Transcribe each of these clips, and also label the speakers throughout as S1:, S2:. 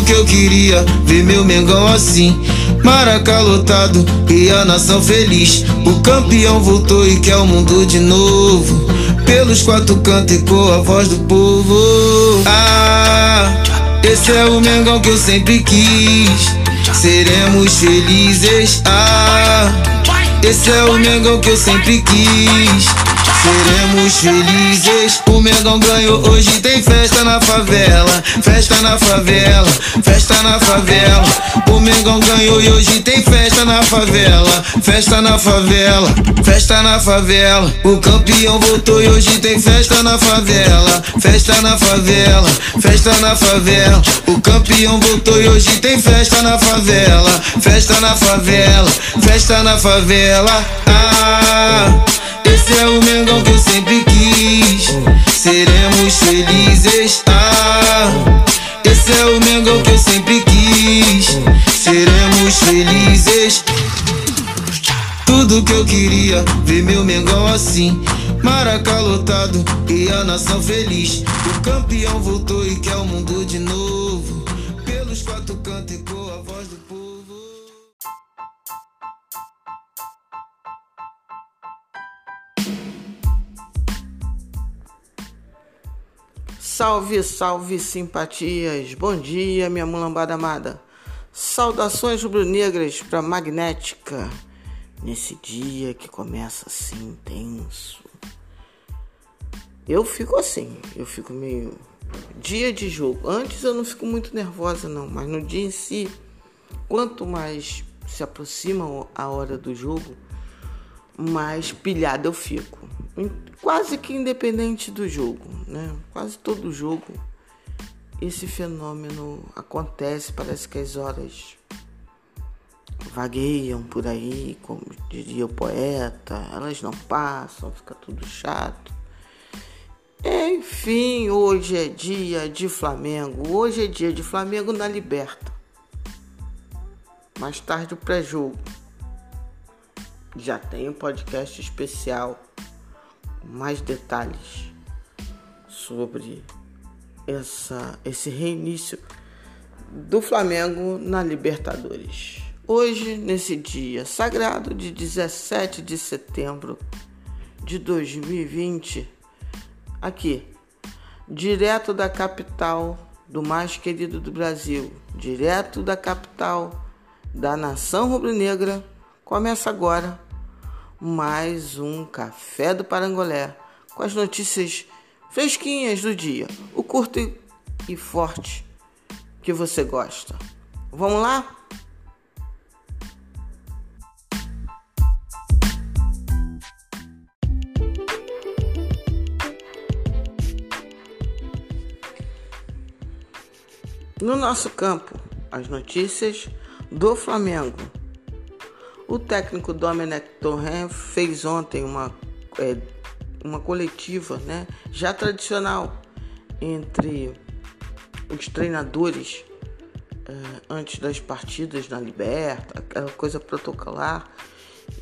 S1: Que eu queria, ver meu Mengão assim. Maraca lotado e a nação feliz. O campeão voltou e quer o mundo de novo. Pelos quatro cantos ecoa a voz do povo. Ah, esse é o Mengão que eu sempre quis. Seremos felizes. Ah, esse é o Mengão que eu sempre quis. Seremos felizes. O Mengão ganhou, hoje tem festa na favela. Festa na favela, festa na favela. O Mengão ganhou e hoje tem festa na favela. Festa na favela, festa na favela. O campeão voltou e hoje tem festa na favela. Festa na favela, festa na favela. O campeão voltou e hoje tem festa na favela. Festa na favela, festa na favela. Ah. Esse é o Mengão que eu sempre quis. Seremos felizes. Ah, esse é o Mengão que eu sempre quis. Seremos felizes. Tudo que eu queria, ver meu Mengão assim. Maraca lotado e a nação feliz. O campeão voltou e quer o mundo de novo.
S2: Salve, salve simpatias! Bom dia, minha mulambada amada! Saudações rubro-negras para Magnética nesse dia que começa assim intenso. Eu fico assim, eu fico meio. Dia de jogo. Antes eu não fico muito nervosa, não, mas no dia em si, quanto mais se aproxima a hora do jogo, mais pilhada eu fico quase que independente do jogo, né? Quase todo jogo esse fenômeno acontece, parece que as horas vagueiam por aí, como diria o poeta, elas não passam, fica tudo chato. Enfim, hoje é dia de Flamengo. Hoje é dia de Flamengo na Liberta. Mais tarde o pré-jogo. Já tem um podcast especial mais detalhes sobre essa, esse reinício do Flamengo na Libertadores. Hoje, nesse dia sagrado de 17 de setembro de 2020, aqui, direto da capital do mais querido do Brasil, direto da capital da nação rubro-negra, começa agora mais um Café do Parangolé com as notícias fresquinhas do dia, o curto e forte que você gosta. Vamos lá? No nosso campo, as notícias do Flamengo. O técnico Dominic Torren fez ontem uma, é, uma coletiva né, já tradicional entre os treinadores é, antes das partidas na Liberta, aquela coisa protocolar.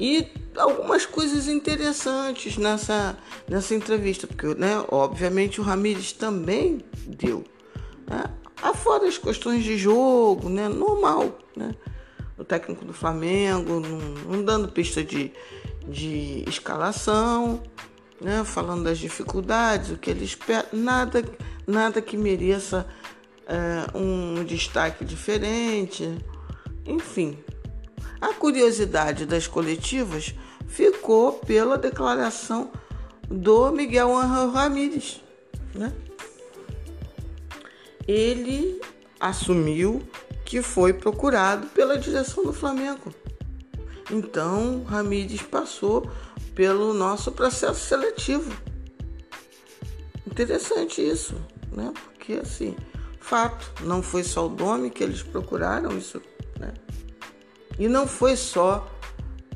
S2: E algumas coisas interessantes nessa, nessa entrevista, porque, né, obviamente, o Ramires também deu. Né, afora as questões de jogo, né, normal, né, o técnico do Flamengo, não, não dando pista de, de escalação, né? falando das dificuldades, o que ele espera, nada, nada que mereça é, um destaque diferente. Enfim, a curiosidade das coletivas ficou pela declaração do Miguel Angel Ramírez. Né? Ele assumiu que foi procurado pela direção do Flamengo. Então, Ramírez passou pelo nosso processo seletivo. Interessante isso, né? Porque assim, fato, não foi só o Domi que eles procuraram isso, né? E não foi só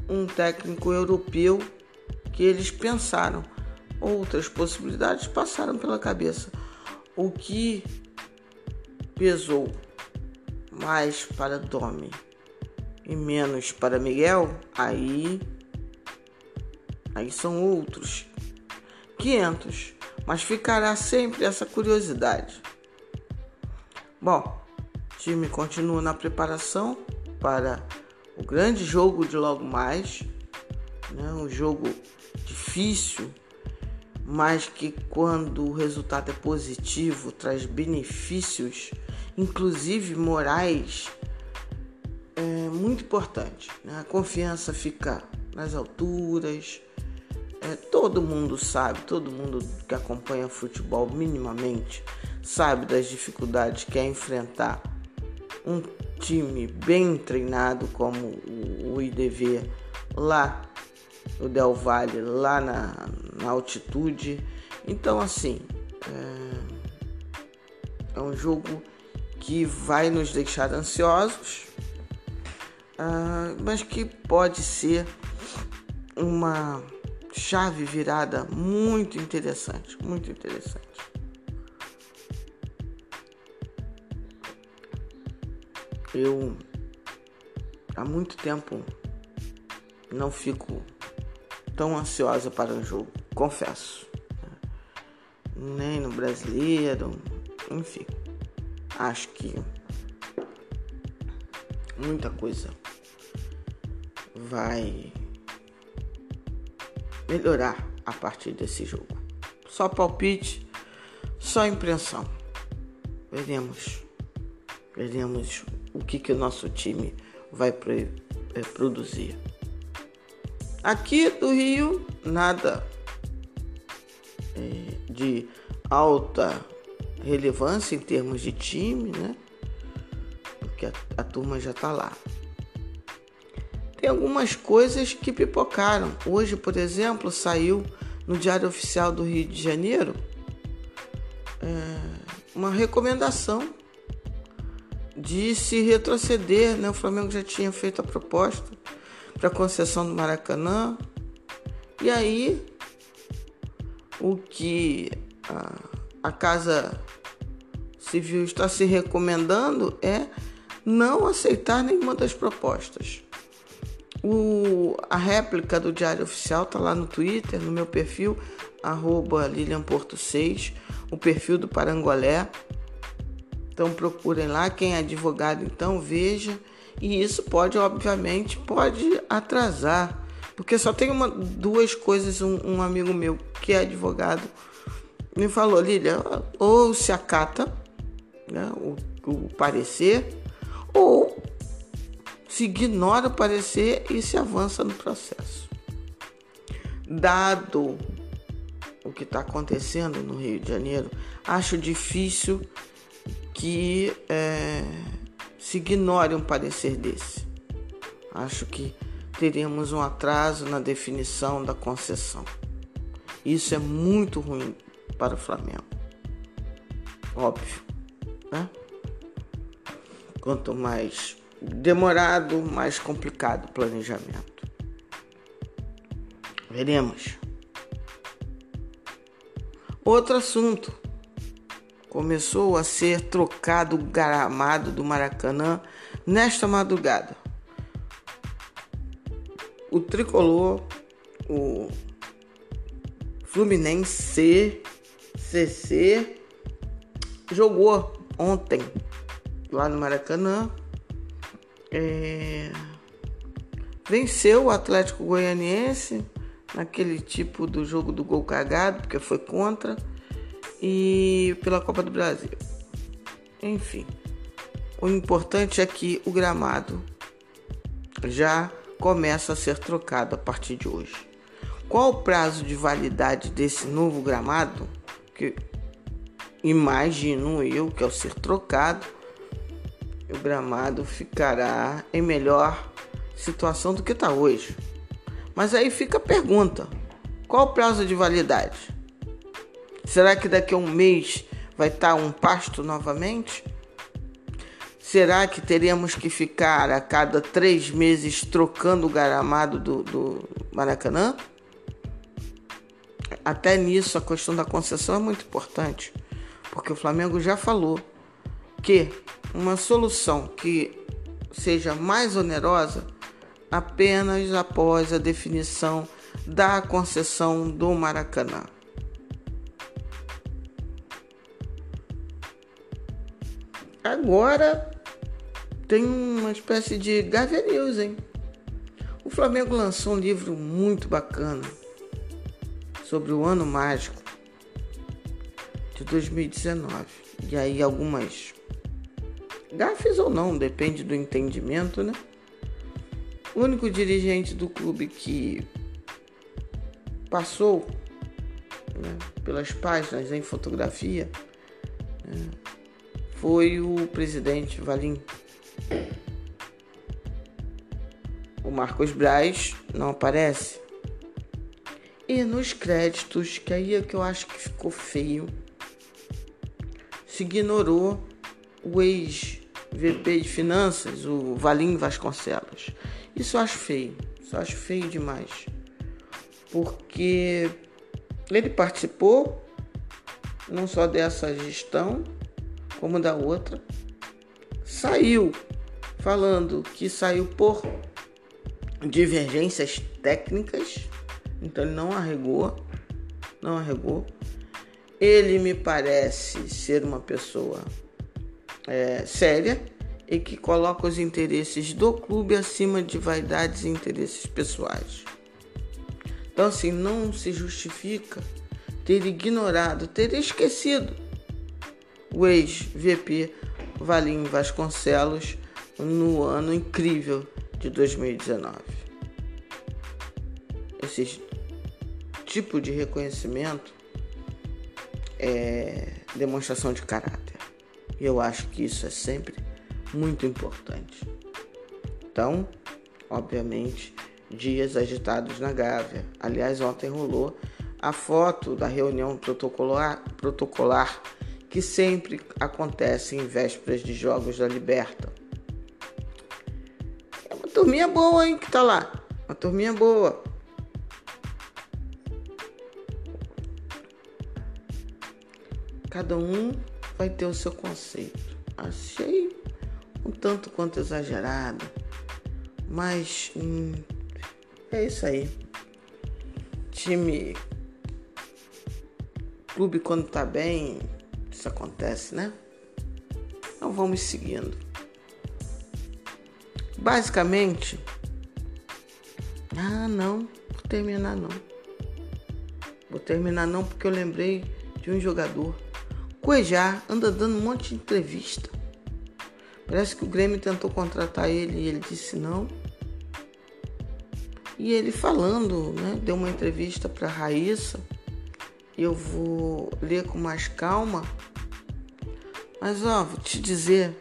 S2: um técnico europeu que eles pensaram. Outras possibilidades passaram pela cabeça. O que pesou mais para Domi e menos para Miguel, aí aí são outros 500, mas ficará sempre essa curiosidade. Bom, time continua na preparação para o grande jogo de logo mais, né? um jogo difícil, mas que quando o resultado é positivo traz benefícios, inclusive morais, é muito importante. Né? A confiança fica nas alturas. É, todo mundo sabe, todo mundo que acompanha futebol minimamente sabe das dificuldades que é enfrentar um time bem treinado como o IDV lá o Del Valle, lá na, na altitude. Então, assim, é, é um jogo que vai nos deixar ansiosos, uh, mas que pode ser uma chave virada muito interessante, muito interessante. Eu há muito tempo não fico tão ansiosa para um jogo, confesso. Nem no brasileiro, enfim. Acho que muita coisa vai melhorar a partir desse jogo. Só palpite, só impressão. Veremos. Veremos o que, que o nosso time vai é, produzir. Aqui do Rio, nada é, de alta relevância em termos de time, né? Porque a, a turma já está lá. Tem algumas coisas que pipocaram. Hoje, por exemplo, saiu no Diário Oficial do Rio de Janeiro é, uma recomendação de se retroceder. Né? O Flamengo já tinha feito a proposta para concessão do Maracanã. E aí, o que a, a Casa Civil está se recomendando é não aceitar nenhuma das propostas. O, a réplica do Diário Oficial está lá no Twitter, no meu perfil, arroba Lilian Porto 6, o perfil do Parangolé. Então procurem lá, quem é advogado então veja. E isso pode, obviamente, pode atrasar. Porque só tem uma, duas coisas, um, um amigo meu que é advogado me falou, Lília, ou se acata né, o, o parecer, ou se ignora o parecer e se avança no processo. Dado o que está acontecendo no Rio de Janeiro, acho difícil que é, se ignore um parecer desse. Acho que teremos um atraso na definição da concessão. Isso é muito ruim para o Flamengo. Óbvio, né? Quanto mais demorado, mais complicado o planejamento. Veremos. Outro assunto. Começou a ser trocado o gramado do Maracanã nesta madrugada. O tricolor, o Fluminense CC jogou ontem lá no Maracanã é, venceu o Atlético Goianiense naquele tipo do jogo do gol cagado, porque foi contra, e pela Copa do Brasil. Enfim, o importante é que o gramado já começa a ser trocado a partir de hoje. Qual o prazo de validade desse novo gramado? Que imagino eu que ao ser trocado o gramado ficará em melhor situação do que está hoje. Mas aí fica a pergunta: qual o prazo de validade? Será que daqui a um mês vai estar tá um pasto novamente? Será que teremos que ficar a cada três meses trocando o gramado do, do Maracanã? Até nisso, a questão da concessão é muito importante, porque o Flamengo já falou que uma solução que seja mais onerosa apenas após a definição da concessão do Maracanã. Agora tem uma espécie de Gávea News, hein? O Flamengo lançou um livro muito bacana sobre o ano mágico de 2019. E aí algumas gafes ou não, depende do entendimento, né? O único dirigente do clube que passou né, pelas páginas em fotografia né, foi o presidente Valim. O Marcos Braz não aparece. E nos créditos, que aí é que eu acho que ficou feio, se ignorou o ex-VP de Finanças, o Valim Vasconcelos. Isso eu acho feio, isso eu acho feio demais. Porque ele participou não só dessa gestão, como da outra. Saiu falando que saiu por divergências técnicas, então ele não arregou, não arregou. Ele me parece ser uma pessoa é, séria e que coloca os interesses do clube acima de vaidades e interesses pessoais. Então, assim, não se justifica ter ignorado, ter esquecido o ex-VP Valim Vasconcelos no ano incrível de 2019. Esse tipo de reconhecimento é demonstração de caráter. E eu acho que isso é sempre muito importante. Então, obviamente, dias agitados na Gávea. Aliás, ontem rolou a foto da reunião protocolar, protocolar que sempre acontece em vésperas de Jogos da Liberta. É uma turminha boa, hein, que tá lá. Uma turminha boa. Cada um vai ter o seu conceito. Achei um tanto quanto exagerado, mas hum, é isso aí. Time. Clube quando tá bem, isso acontece, né? Então vamos seguindo. Basicamente. Ah, não. Vou terminar não. Vou terminar não porque eu lembrei de um jogador. Cuejá anda dando um monte de entrevista. Parece que o Grêmio tentou contratar ele e ele disse não. E ele falando, né, deu uma entrevista para Raíssa. Eu vou ler com mais calma. Mas ó, vou te dizer,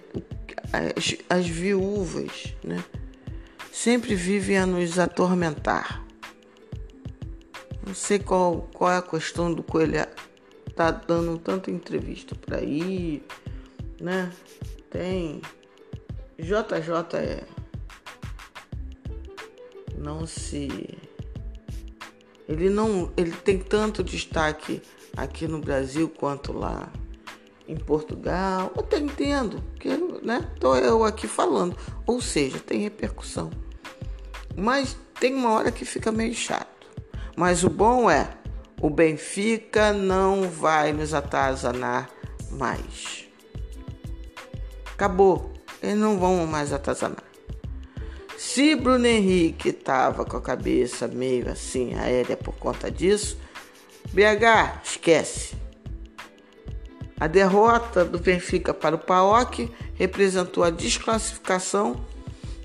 S2: as, as viúvas, né, sempre vivem a nos atormentar. Não sei qual, qual é a questão do coelho tá dando tanta entrevista por aí, né? Tem JJ é não se ele não ele tem tanto destaque aqui no Brasil quanto lá em Portugal. Eu até entendo, que né? Tô eu aqui falando, ou seja, tem repercussão. Mas tem uma hora que fica meio chato. Mas o bom é, o Benfica não vai nos atazanar mais. Acabou. Eles não vão mais atazanar. Se Bruno Henrique estava com a cabeça meio assim aérea por conta disso, BH, esquece. A derrota do Benfica para o PAOK representou a desclassificação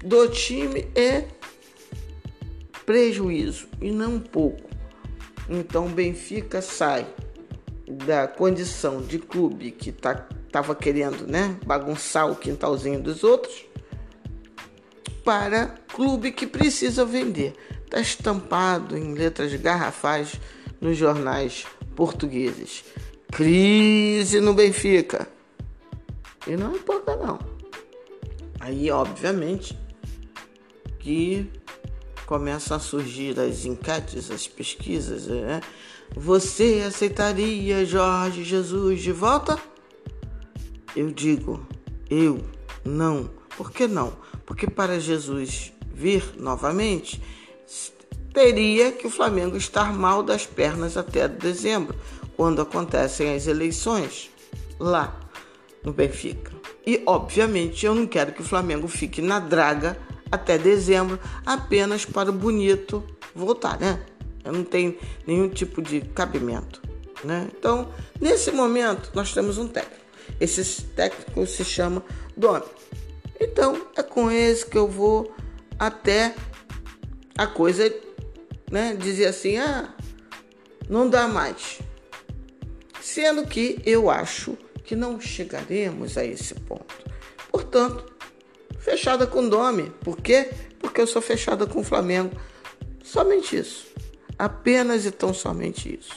S2: do time e prejuízo, e não pouco. Então Benfica sai da condição de clube que tá, querendo né, bagunçar o quintalzinho dos outros para clube que precisa vender. Está estampado em letras garrafais nos jornais portugueses. Crise no Benfica. E não importa não. Aí, obviamente, que começam a surgir as enquetes, as pesquisas, né? Você aceitaria Jorge Jesus de volta? Eu digo, eu não. Por que não? Porque para Jesus vir novamente, teria que o Flamengo estar mal das pernas até dezembro, quando acontecem as eleições lá no Benfica. E, obviamente, eu não quero que o Flamengo fique na draga até dezembro apenas para o bonito voltar, né? Não tenho nenhum tipo de cabimento, né? Então, nesse momento, nós temos um técnico. Esse técnico se chama Domi. Então, é com esse que eu vou até a coisa, né? Dizer assim, ah, não dá mais. Sendo que eu acho que não chegaremos a esse ponto. Portanto, fechada com o Dome. Por quê? Porque eu sou fechada com o Flamengo. Somente isso. Apenas e tão somente isso.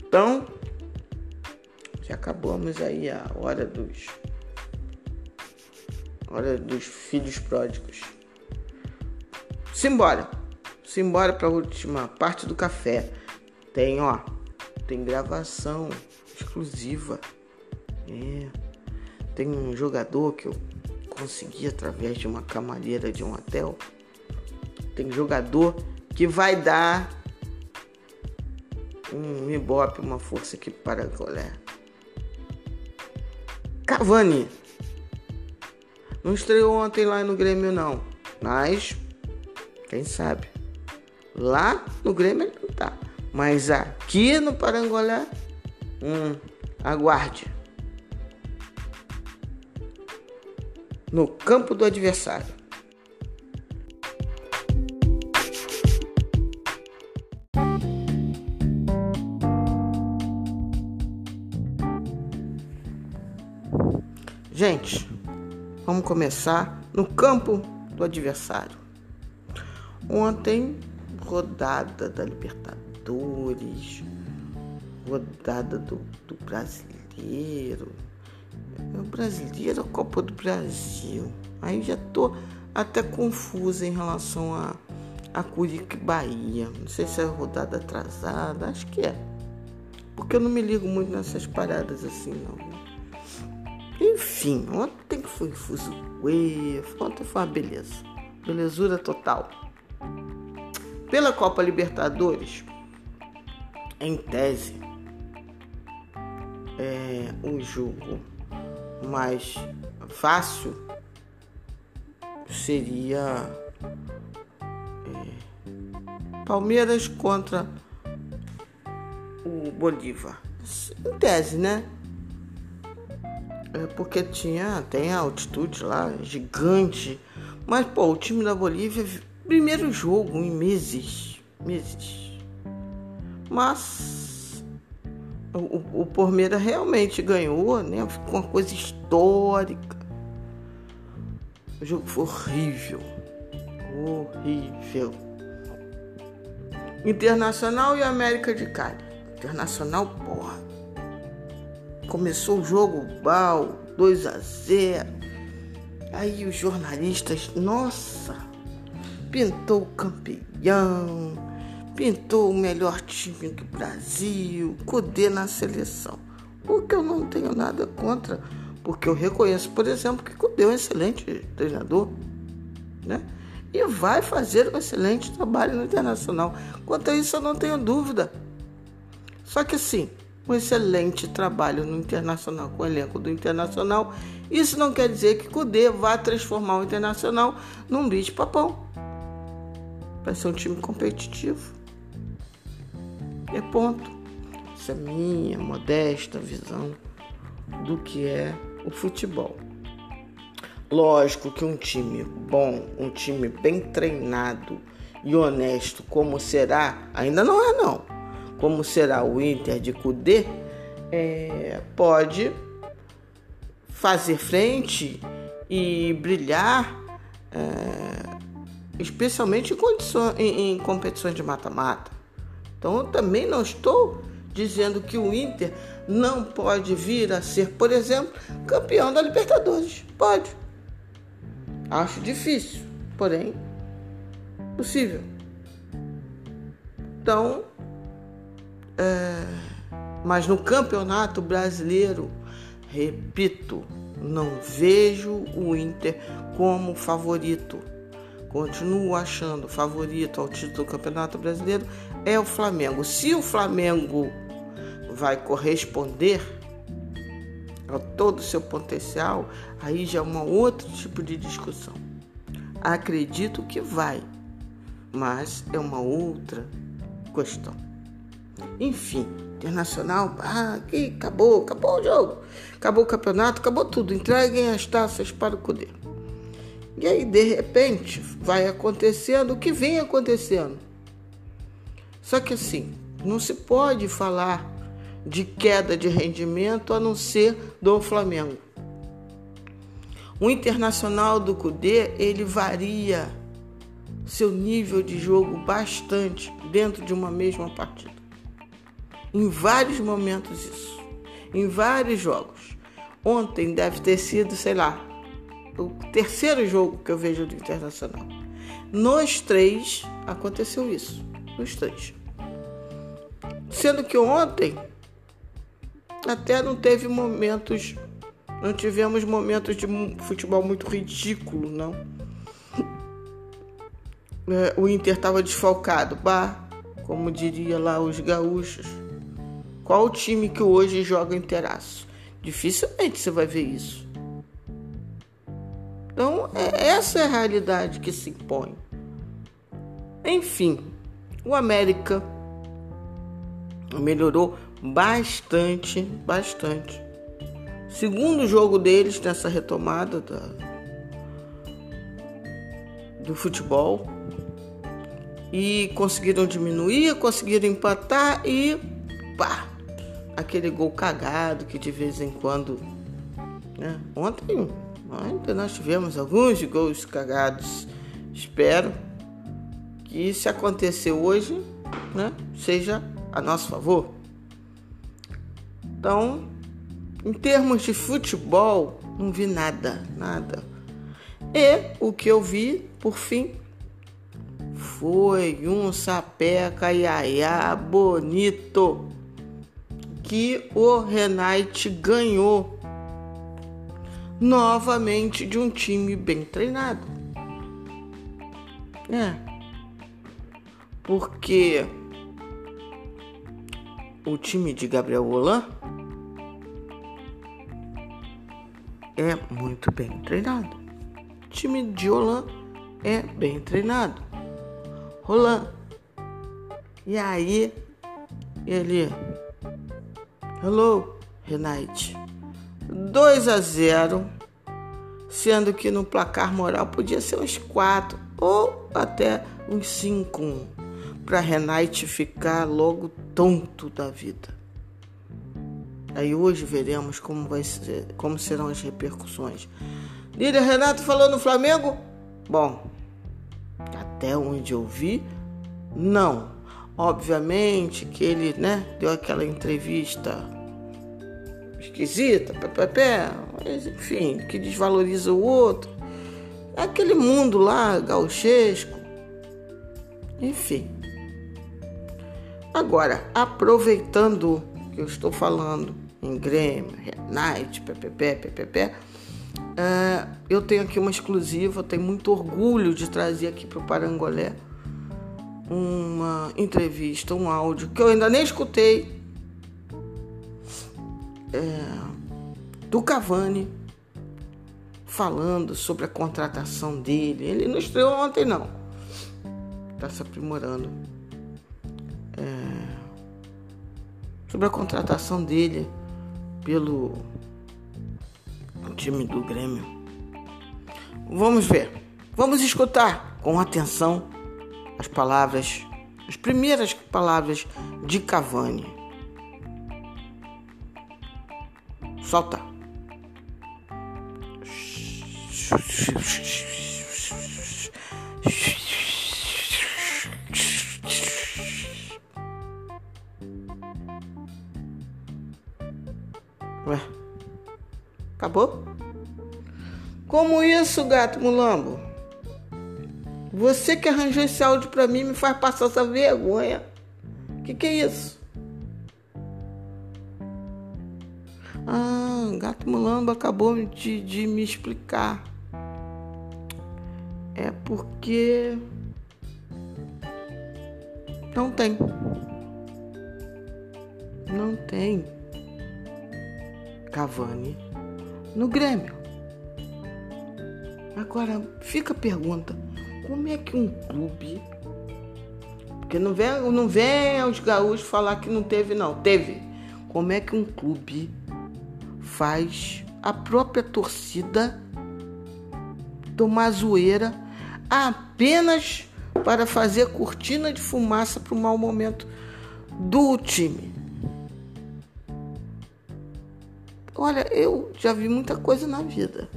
S2: Então, já acabamos aí a hora dos hora dos filhos pródigos. Simbora. Simbora para a última parte do café. Tem, ó, tem gravação exclusiva. É. Tem um jogador que eu consegui através de uma camareira de um hotel. Tem jogador que vai dar um ibope, uma força aqui para colher. Cavani. Não estreou ontem lá no Grêmio não, mas quem sabe. Lá no Grêmio ele não tá. Mas aqui no Parangolé Hum, aguarde. No campo do adversário. Gente, vamos começar no campo do adversário. Ontem, rodada da Libertadores rodada do, do brasileiro. Brasileiro, Copa do Brasil. Aí já tô até confusa em relação a, a Curique Bahia. Não sei se é rodada atrasada, acho que é. Porque eu não me ligo muito nessas paradas assim, não. Enfim, ontem foi fuso ontem foi uma beleza. Belezura total. Pela Copa Libertadores, em tese, é, um jogo mais fácil seria é, Palmeiras contra o Bolívar. Em tese, né? É porque tinha, tem a altitude lá, gigante. Mas, pô, o time da Bolívia, primeiro jogo em meses. Meses. Mas o, o Palmeiras realmente ganhou, né? Ficou uma coisa histórica. O jogo foi horrível. Horrível. Internacional e América de Cali. Internacional, porra. Começou o jogo bal, 2 a 0. Aí os jornalistas, nossa, pintou o campeão pintou o melhor time do Brasil, Cudê na seleção. O que eu não tenho nada contra, porque eu reconheço, por exemplo, que Cudê é um excelente treinador, né? E vai fazer um excelente trabalho no Internacional. Quanto a isso, eu não tenho dúvida. Só que assim, um excelente trabalho no Internacional, com o elenco do Internacional, isso não quer dizer que Cudê vá transformar o Internacional num bicho-papão. Vai ser um time competitivo. É ponto. Essa é a minha modesta visão do que é o futebol. Lógico que um time bom, um time bem treinado e honesto, como será, ainda não é não, como será o Inter de Cudê, é, pode fazer frente e brilhar, é, especialmente em, em, em competições de mata-mata. Então eu também não estou dizendo que o Inter não pode vir a ser, por exemplo, campeão da Libertadores. Pode. Acho difícil, porém possível. Então, é, mas no campeonato brasileiro, repito, não vejo o Inter como favorito. Continuo achando favorito ao título do Campeonato Brasileiro é o Flamengo. Se o Flamengo vai corresponder a todo o seu potencial, aí já é um outro tipo de discussão. Acredito que vai, mas é uma outra questão. Enfim, internacional, ah, que acabou, acabou o jogo, acabou o campeonato, acabou tudo, entreguem as taças para o Cudê. E aí, de repente, vai acontecendo o que vem acontecendo. Só que assim, não se pode falar de queda de rendimento a não ser do Flamengo. O internacional do Cudê, ele varia seu nível de jogo bastante dentro de uma mesma partida. Em vários momentos isso. Em vários jogos. Ontem deve ter sido, sei lá, o terceiro jogo que eu vejo do Internacional. Nos três aconteceu isso. Nos três. Sendo que ontem até não teve momentos, não tivemos momentos de futebol muito ridículo, não. É, o Inter estava desfalcado, bah, como diria lá os gaúchos. Qual o time que hoje joga inteiraço? Dificilmente você vai ver isso. Então, é, essa é a realidade que se impõe. Enfim, o América melhorou bastante, bastante. Segundo jogo deles nessa retomada da, do futebol e conseguiram diminuir, conseguiram empatar e pá, aquele gol cagado que de vez em quando, né? Ontem, nós tivemos alguns gols cagados. Espero que se acontecer hoje, né, seja a nosso favor. Então, em termos de futebol, não vi nada, nada. E o que eu vi, por fim, foi um sapé caiaiá bonito que o Renate ganhou novamente de um time bem treinado. É. Porque o time de Gabriel Roland é muito bem treinado. O time de Roland é bem treinado. Roland. E aí, ele. Hello, Renate. 2 a 0, sendo que no placar moral podia ser uns 4 ou até uns 5 para Renate ficar logo tonto da vida. Aí hoje veremos como, vai ser, como serão as repercussões. Líder Renato falou no Flamengo? Bom, até onde eu vi, não. Obviamente que ele né, deu aquela entrevista esquisita, pé, mas enfim, que desvaloriza o outro. Aquele mundo lá, gauchesco. Enfim. Agora, aproveitando que eu estou falando em Grêmio, Night, PPP, PPP, é, eu tenho aqui uma exclusiva, tenho muito orgulho de trazer aqui para o Parangolé uma entrevista, um áudio que eu ainda nem escutei é, do Cavani falando sobre a contratação dele. Ele não estreou ontem não, está se aprimorando é, sobre a contratação dele pelo time do Grêmio. Vamos ver, vamos escutar com atenção as palavras, as primeiras palavras de Cavani. Solta. Como isso, gato mulambo? Você que arranjou esse áudio pra mim me faz passar essa vergonha. Que que é isso? Ah, gato mulambo acabou de, de me explicar. É porque não tem. Não tem. Cavani no Grêmio. Agora fica a pergunta: como é que um clube. Porque não vem, não vem aos gaúchos falar que não teve, não. Teve. Como é que um clube faz a própria torcida tomar zoeira apenas para fazer cortina de fumaça para o mau momento do time? Olha, eu já vi muita coisa na vida.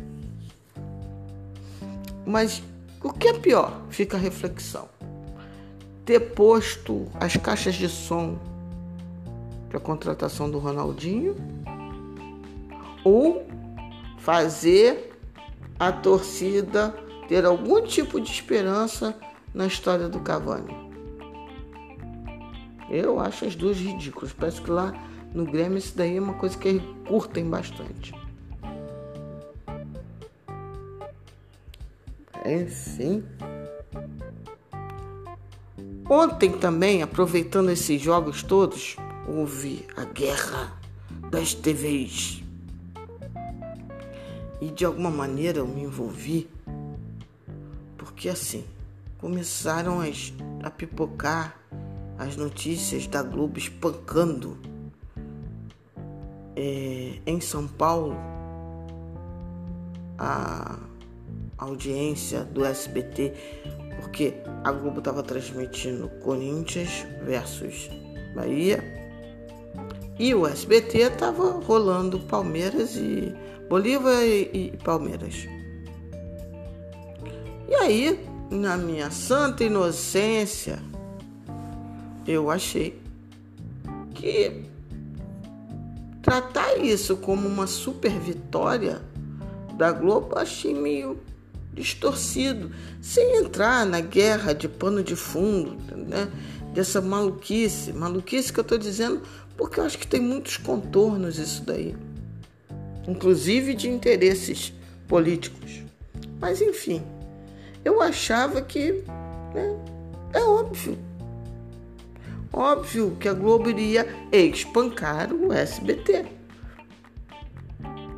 S2: Mas o que é pior? Fica a reflexão. Ter posto as caixas de som para a contratação do Ronaldinho ou fazer a torcida ter algum tipo de esperança na história do Cavani. Eu acho as duas ridículas. Parece que lá no Grêmio isso daí é uma coisa que curtem bastante. Enfim. Ontem também, aproveitando esses jogos todos, houve a guerra das TVs. E de alguma maneira eu me envolvi, porque assim, começaram a pipocar as notícias da Globo espancando é, em São Paulo a audiência do SBT, porque a Globo estava transmitindo Corinthians versus Bahia e o SBT estava rolando Palmeiras e Bolívar e, e Palmeiras. E aí, na minha santa inocência, eu achei que tratar isso como uma super vitória da Globo achei meio distorcido, sem entrar na guerra de pano de fundo, né? dessa maluquice, maluquice que eu estou dizendo porque eu acho que tem muitos contornos isso daí, inclusive de interesses políticos. Mas enfim, eu achava que né, é óbvio. Óbvio que a Globo iria espancar o SBT.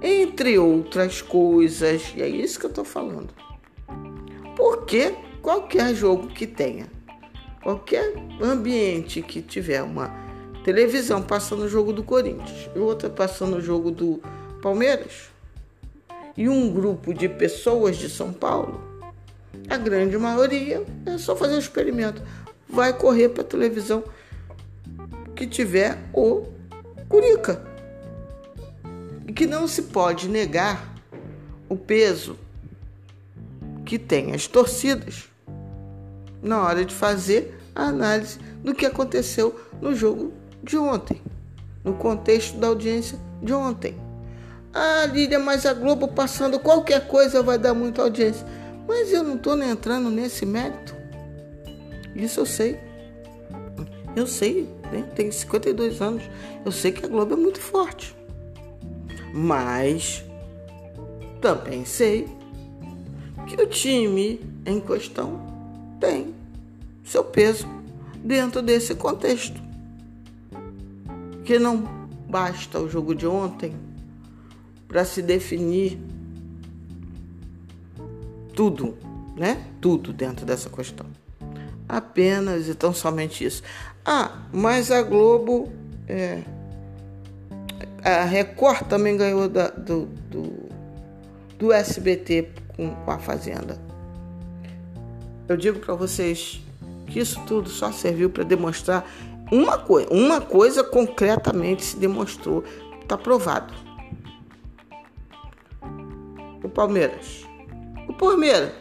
S2: Entre outras coisas, e é isso que eu estou falando. Porque qualquer jogo que tenha, qualquer ambiente que tiver uma televisão passando o jogo do Corinthians e outra passando o jogo do Palmeiras, e um grupo de pessoas de São Paulo, a grande maioria é só fazer o experimento. Vai correr para a televisão que tiver o Curica. E que não se pode negar o peso que tem as torcidas na hora de fazer a análise do que aconteceu no jogo de ontem, no contexto da audiência de ontem. Ah, Lídia, mas a Globo passando qualquer coisa vai dar muita audiência. Mas eu não estou entrando nesse mérito. Isso eu sei. Eu sei, né? tenho 52 anos. Eu sei que a Globo é muito forte. Mas também sei que o time em questão tem seu peso dentro desse contexto. Que não basta o jogo de ontem para se definir tudo, né? Tudo dentro dessa questão. Apenas e tão somente isso. Ah, mas a Globo, é, a Record também ganhou da, do, do, do SBT com, com a Fazenda. Eu digo para vocês que isso tudo só serviu para demonstrar uma coisa, uma coisa concretamente se demonstrou, está provado. O Palmeiras. O Palmeiras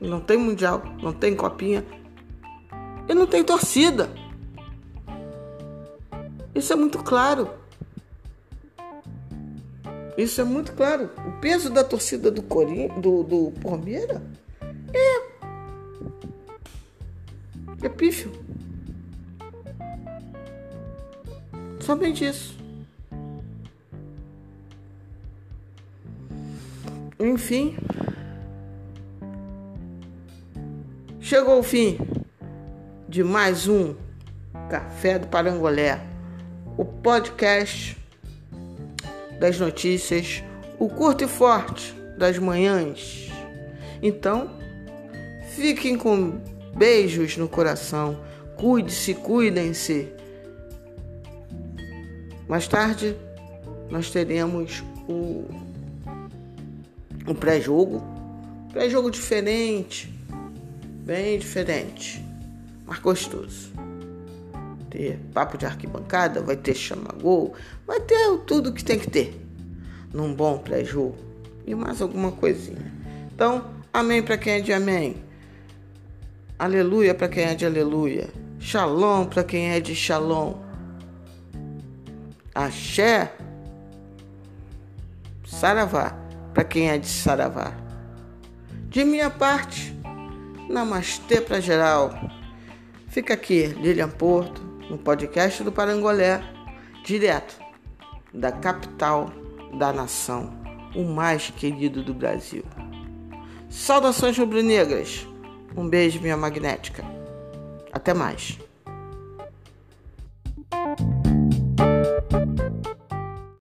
S2: não tem mundial, não tem copinha e não tem torcida. Isso é muito claro. Isso é muito claro. O peso da torcida do, Corim, do, do Palmeiras é. É pífio. Somente isso. Enfim. Chegou o fim de mais um Café do Parangolé, o podcast das notícias, o curto e forte das manhãs. Então, fiquem com beijos no coração, cuide-se, cuidem-se. Mais tarde, nós teremos o, o pré-jogo, pré-jogo diferente, bem diferente, mas gostoso. Ter papo de arquibancada, vai ter chama-gol, vai ter tudo que tem que ter num bom pré-jogo e mais alguma coisinha. Então, amém para quem é de amém. Aleluia para quem é de aleluia. Shalom para quem é de shalom. Axé. Saravá para quem é de saravá. De minha parte, namastê para geral. Fica aqui, Lilian Porto, no podcast do Parangolé, direto da capital da nação, o mais querido do Brasil. Saudações rubro-negras. Um beijo, minha magnética. Até mais.